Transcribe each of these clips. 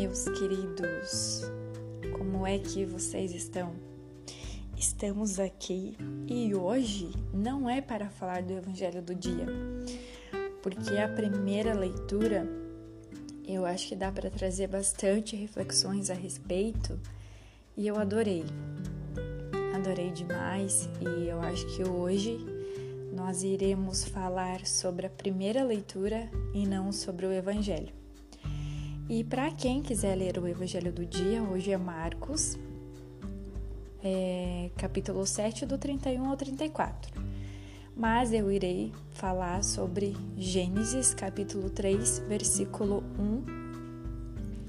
meus queridos! Como é que vocês estão? Estamos aqui e hoje não é para falar do Evangelho do dia, porque a primeira leitura eu acho que dá para trazer bastante reflexões a respeito e eu adorei. Adorei demais e eu acho que hoje nós iremos falar sobre a primeira leitura e não sobre o Evangelho. E para quem quiser ler o Evangelho do dia, hoje é Marcos, é, capítulo 7, do 31 ao 34. Mas eu irei falar sobre Gênesis, capítulo 3, versículo 1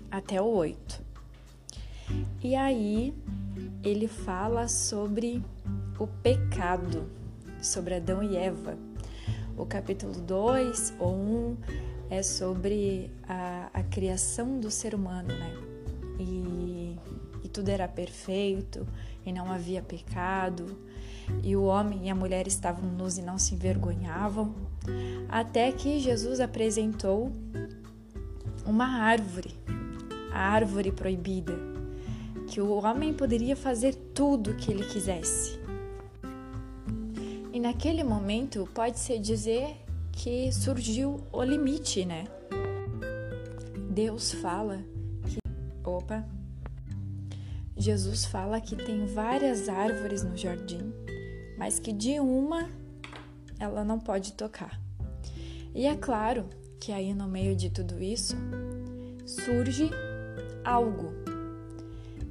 até o 8. E aí ele fala sobre o pecado, sobre Adão e Eva. O capítulo 2 ou 1 é sobre a, a criação do ser humano, né? E, e tudo era perfeito e não havia pecado, e o homem e a mulher estavam nus e não se envergonhavam, até que Jesus apresentou uma árvore, a árvore proibida, que o homem poderia fazer tudo o que ele quisesse. E naquele momento pode-se dizer que surgiu o limite, né? Deus fala que. Opa! Jesus fala que tem várias árvores no jardim, mas que de uma ela não pode tocar. E é claro que aí no meio de tudo isso surge algo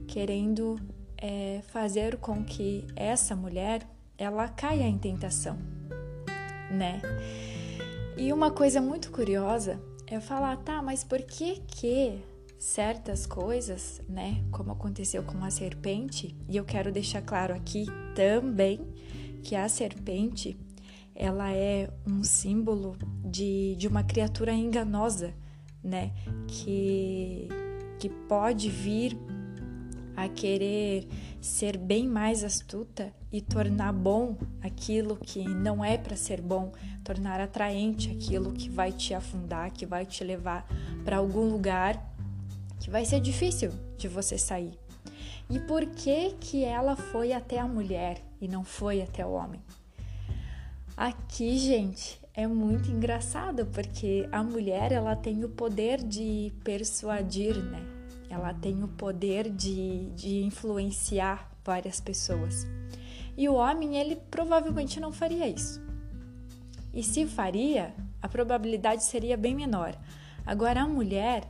querendo é, fazer com que essa mulher ela caia em tentação, né? E uma coisa muito curiosa é falar, tá, mas por que que certas coisas, né, como aconteceu com a serpente, e eu quero deixar claro aqui também que a serpente, ela é um símbolo de, de uma criatura enganosa, né, que, que pode vir a querer ser bem mais astuta e tornar bom aquilo que não é para ser bom, tornar atraente aquilo que vai te afundar, que vai te levar para algum lugar que vai ser difícil de você sair. E por que que ela foi até a mulher e não foi até o homem? Aqui, gente, é muito engraçado porque a mulher ela tem o poder de persuadir, né? Ela tem o poder de, de influenciar várias pessoas. E o homem, ele provavelmente não faria isso. E se faria, a probabilidade seria bem menor. Agora, a mulher,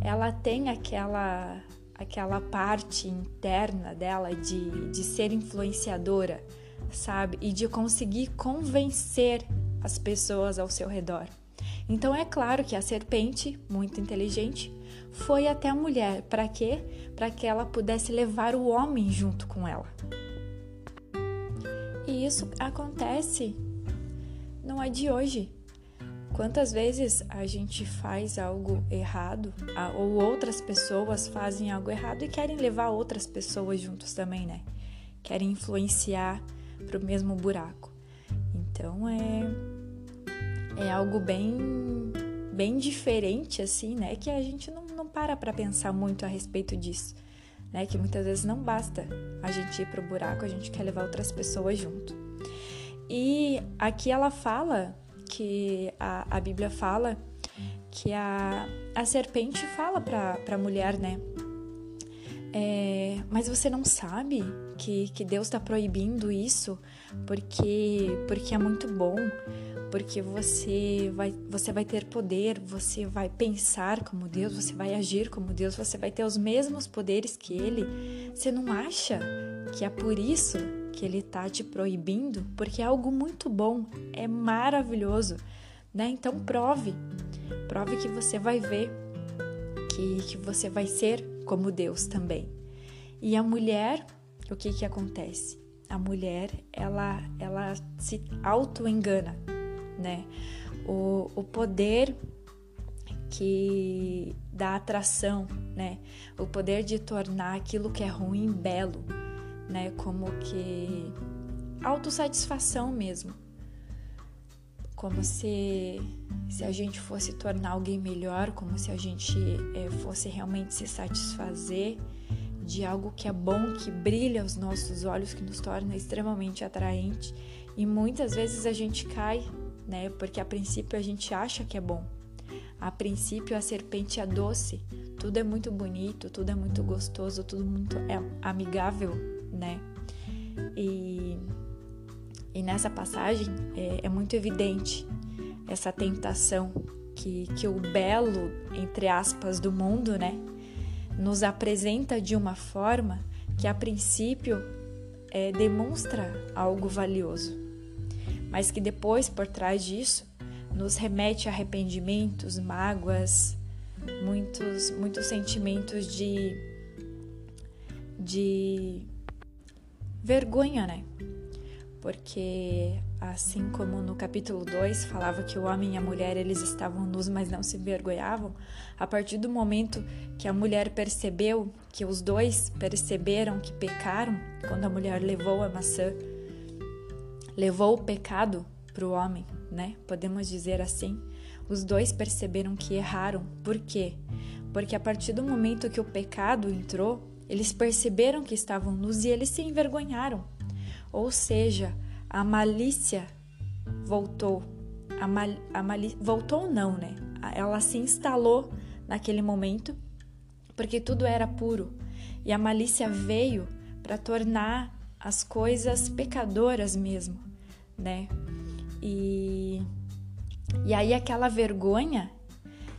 ela tem aquela, aquela parte interna dela de, de ser influenciadora, sabe? E de conseguir convencer as pessoas ao seu redor. Então é claro que a serpente, muito inteligente, foi até a mulher. Para quê? Para que ela pudesse levar o homem junto com ela. E isso acontece não é de hoje. Quantas vezes a gente faz algo errado ou outras pessoas fazem algo errado e querem levar outras pessoas juntos também, né? Querem influenciar para o mesmo buraco. Então é é algo bem bem diferente assim, né? Que a gente não, não para para pensar muito a respeito disso, né? Que muitas vezes não basta a gente ir pro buraco, a gente quer levar outras pessoas junto. E aqui ela fala que a, a Bíblia fala que a, a serpente fala para a mulher, né? É, mas você não sabe que, que Deus está proibindo isso porque, porque é muito bom, porque você vai, você vai ter poder, você vai pensar como Deus, você vai agir como Deus, você vai ter os mesmos poderes que Ele. Você não acha que é por isso que Ele está te proibindo? Porque é algo muito bom, é maravilhoso, né? Então prove, prove que você vai ver que, que você vai ser como Deus também. E a mulher, o que que acontece? A mulher, ela, ela se auto-engana né? O, o poder que dá atração, né? O poder de tornar aquilo que é ruim belo, né? Como que autossatisfação mesmo. como se se a gente fosse tornar alguém melhor, como se a gente é, fosse realmente se satisfazer de algo que é bom, que brilha aos nossos olhos, que nos torna extremamente atraente. E muitas vezes a gente cai, né? Porque a princípio a gente acha que é bom. A princípio a serpente é doce, tudo é muito bonito, tudo é muito gostoso, tudo muito é amigável, né? E, e nessa passagem é, é muito evidente essa tentação que, que o belo, entre aspas, do mundo, né, nos apresenta de uma forma que a princípio é, demonstra algo valioso, mas que depois, por trás disso, nos remete a arrependimentos, mágoas, muitos, muitos sentimentos de, de vergonha, né? Porque assim como no capítulo 2 falava que o homem e a mulher eles estavam nus, mas não se envergonhavam, a partir do momento que a mulher percebeu, que os dois perceberam que pecaram, quando a mulher levou a maçã, levou o pecado para o homem, né? Podemos dizer assim. Os dois perceberam que erraram. Por quê? Porque a partir do momento que o pecado entrou, eles perceberam que estavam nus e eles se envergonharam. Ou seja, a malícia voltou. A, mal, a mali, voltou não, né? Ela se instalou naquele momento porque tudo era puro. E a malícia veio para tornar as coisas pecadoras mesmo, né? E, e aí aquela vergonha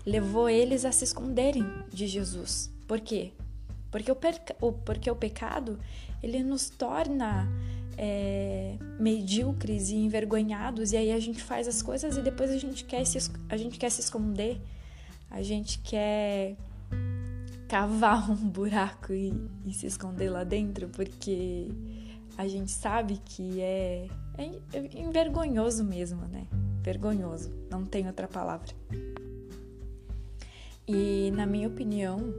levou eles a se esconderem de Jesus. Por quê? Porque o, porque o pecado ele nos torna é, medíocres e envergonhados, e aí a gente faz as coisas e depois a gente quer se, a gente quer se esconder, a gente quer cavar um buraco e, e se esconder lá dentro, porque a gente sabe que é, é, é envergonhoso mesmo, né? Vergonhoso, não tem outra palavra. E na minha opinião,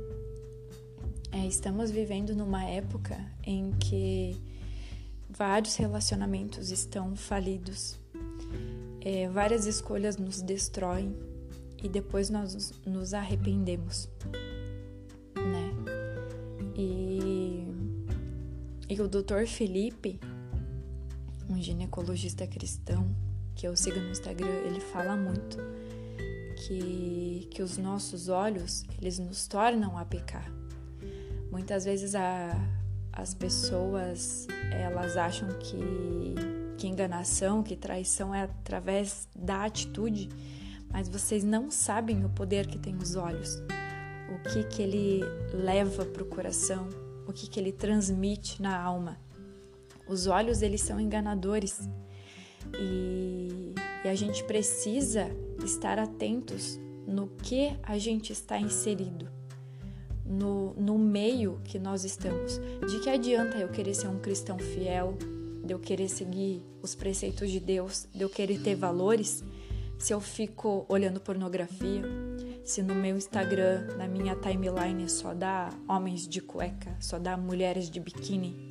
é, estamos vivendo numa época em que vários relacionamentos estão falidos, é, várias escolhas nos destroem e depois nós nos arrependemos, né? E, e o Dr. Felipe, um ginecologista cristão que eu sigo no Instagram, ele fala muito que, que os nossos olhos eles nos tornam a pecar. Muitas vezes a, as pessoas elas acham que, que enganação, que traição é através da atitude, mas vocês não sabem o poder que tem os olhos, o que que ele leva para o coração, o que que ele transmite na alma. Os olhos eles são enganadores e, e a gente precisa estar atentos no que a gente está inserido no, no meio que nós estamos. De que adianta eu querer ser um cristão fiel, de eu querer seguir os preceitos de Deus, de eu querer ter valores, se eu fico olhando pornografia, se no meu Instagram, na minha timeline só dá homens de cueca, só dá mulheres de biquíni,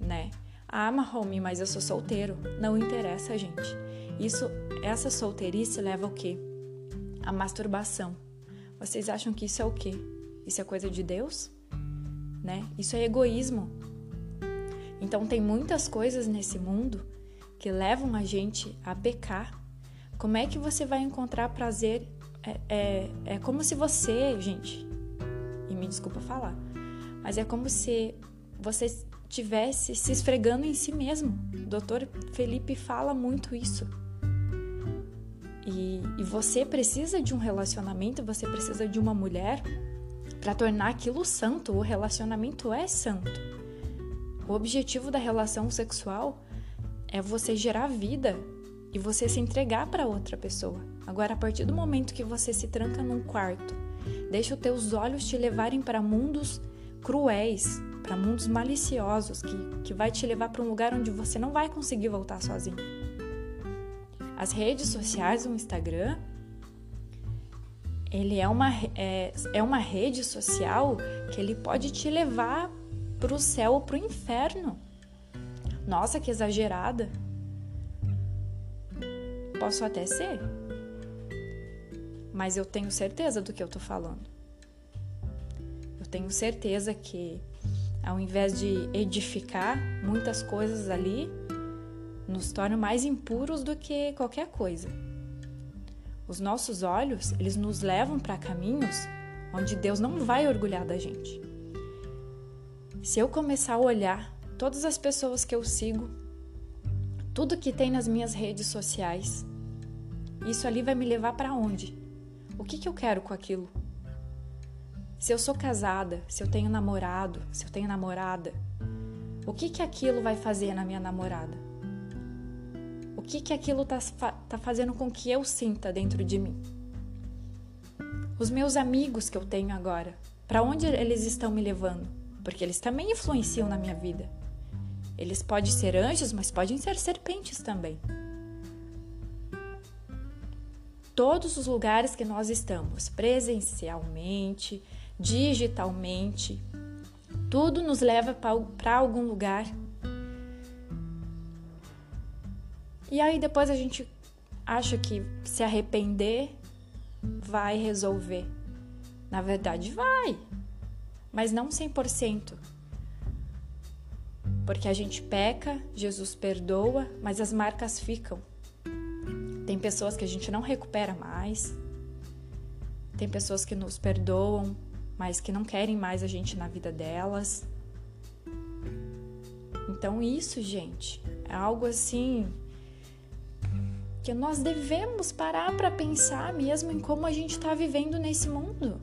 né? Ah, Mahome, mas eu sou solteiro. Não interessa, gente. Isso, essa solteirice leva o quê? A masturbação. Vocês acham que isso é o quê? Isso é coisa de Deus? Né? Isso é egoísmo. Então tem muitas coisas nesse mundo que levam a gente a pecar. Como é que você vai encontrar prazer? É, é, é como se você, gente, e me desculpa falar, mas é como se você estivesse se esfregando em si mesmo. O doutor Felipe fala muito isso. E, e você precisa de um relacionamento, você precisa de uma mulher para tornar aquilo santo. O relacionamento é santo. O objetivo da relação sexual é você gerar vida e você se entregar para outra pessoa. Agora, a partir do momento que você se tranca num quarto, deixa os teus olhos te levarem para mundos cruéis, para mundos maliciosos, que, que vai te levar para um lugar onde você não vai conseguir voltar sozinho. As redes sociais, o Instagram, ele é uma, é, é uma rede social que ele pode te levar para o céu ou para o inferno. Nossa, que exagerada! posso até ser. Mas eu tenho certeza do que eu tô falando. Eu tenho certeza que ao invés de edificar muitas coisas ali, nos torna mais impuros do que qualquer coisa. Os nossos olhos, eles nos levam para caminhos onde Deus não vai orgulhar da gente. Se eu começar a olhar todas as pessoas que eu sigo, tudo que tem nas minhas redes sociais, isso ali vai me levar para onde? O que, que eu quero com aquilo? Se eu sou casada, se eu tenho namorado, se eu tenho namorada, o que que aquilo vai fazer na minha namorada? Que que aquilo tá, tá fazendo com que eu sinta dentro de mim? Os meus amigos que eu tenho agora, para onde eles estão me levando? Porque eles também influenciam na minha vida. Eles podem ser anjos, mas podem ser serpentes também. Todos os lugares que nós estamos, presencialmente, digitalmente, tudo nos leva para algum lugar. E aí depois a gente acha que se arrepender vai resolver. Na verdade, vai, mas não 100%. Porque a gente peca, Jesus perdoa, mas as marcas ficam. Tem pessoas que a gente não recupera mais. Tem pessoas que nos perdoam, mas que não querem mais a gente na vida delas. Então, isso, gente, é algo assim que nós devemos parar para pensar mesmo em como a gente está vivendo nesse mundo.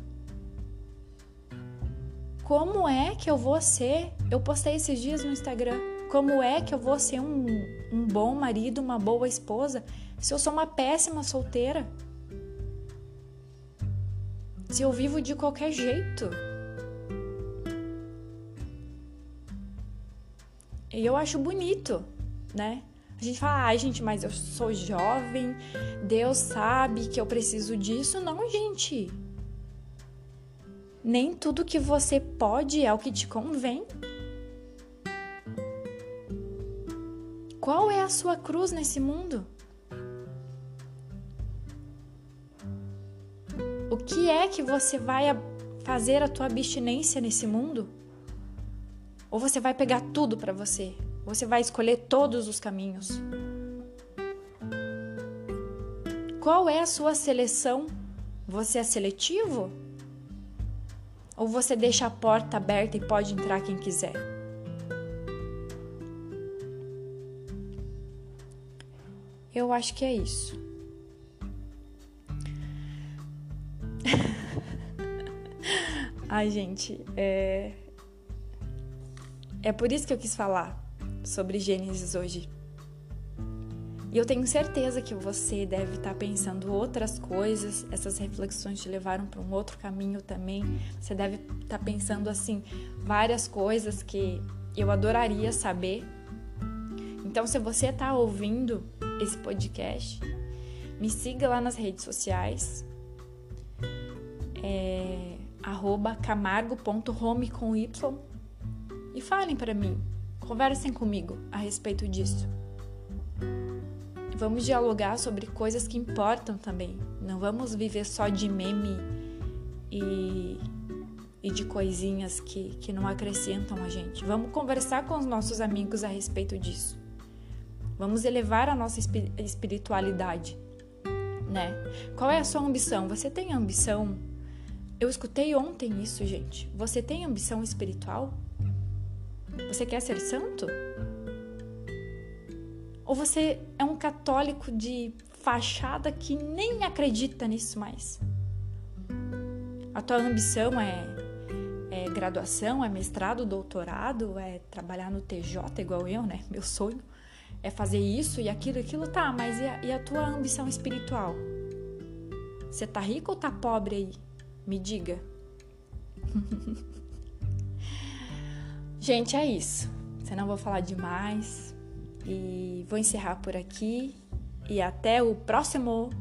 Como é que eu vou ser? Eu postei esses dias no Instagram. Como é que eu vou ser um, um bom marido, uma boa esposa, se eu sou uma péssima solteira? Se eu vivo de qualquer jeito? E eu acho bonito, né? A gente fala, ai, ah, gente, mas eu sou jovem, Deus sabe que eu preciso disso. Não, gente. Nem tudo que você pode é o que te convém. Qual é a sua cruz nesse mundo? O que é que você vai fazer a tua abstinência nesse mundo? Ou você vai pegar tudo para você? Você vai escolher todos os caminhos. Qual é a sua seleção? Você é seletivo? Ou você deixa a porta aberta e pode entrar quem quiser? Eu acho que é isso. Ai, gente, é... é por isso que eu quis falar sobre Gênesis hoje. E eu tenho certeza que você deve estar pensando outras coisas, essas reflexões te levaram para um outro caminho também. Você deve estar pensando assim várias coisas que eu adoraria saber. Então, se você está ouvindo esse podcast, me siga lá nas redes sociais, é, camargo.home com Y e falem para mim Conversem comigo a respeito disso. Vamos dialogar sobre coisas que importam também. Não vamos viver só de meme e, e de coisinhas que, que não acrescentam a gente. Vamos conversar com os nossos amigos a respeito disso. Vamos elevar a nossa espiritualidade, né? Qual é a sua ambição? Você tem ambição? Eu escutei ontem isso, gente. Você tem ambição espiritual? Você quer ser santo? Ou você é um católico de fachada que nem acredita nisso mais? A tua ambição é, é graduação, é mestrado, doutorado, é trabalhar no TJ igual eu, né? Meu sonho é fazer isso e aquilo, aquilo, tá, mas e a, e a tua ambição espiritual? Você tá rico ou tá pobre aí? Me diga. Gente, é isso. Senão vou falar demais. E vou encerrar por aqui. E até o próximo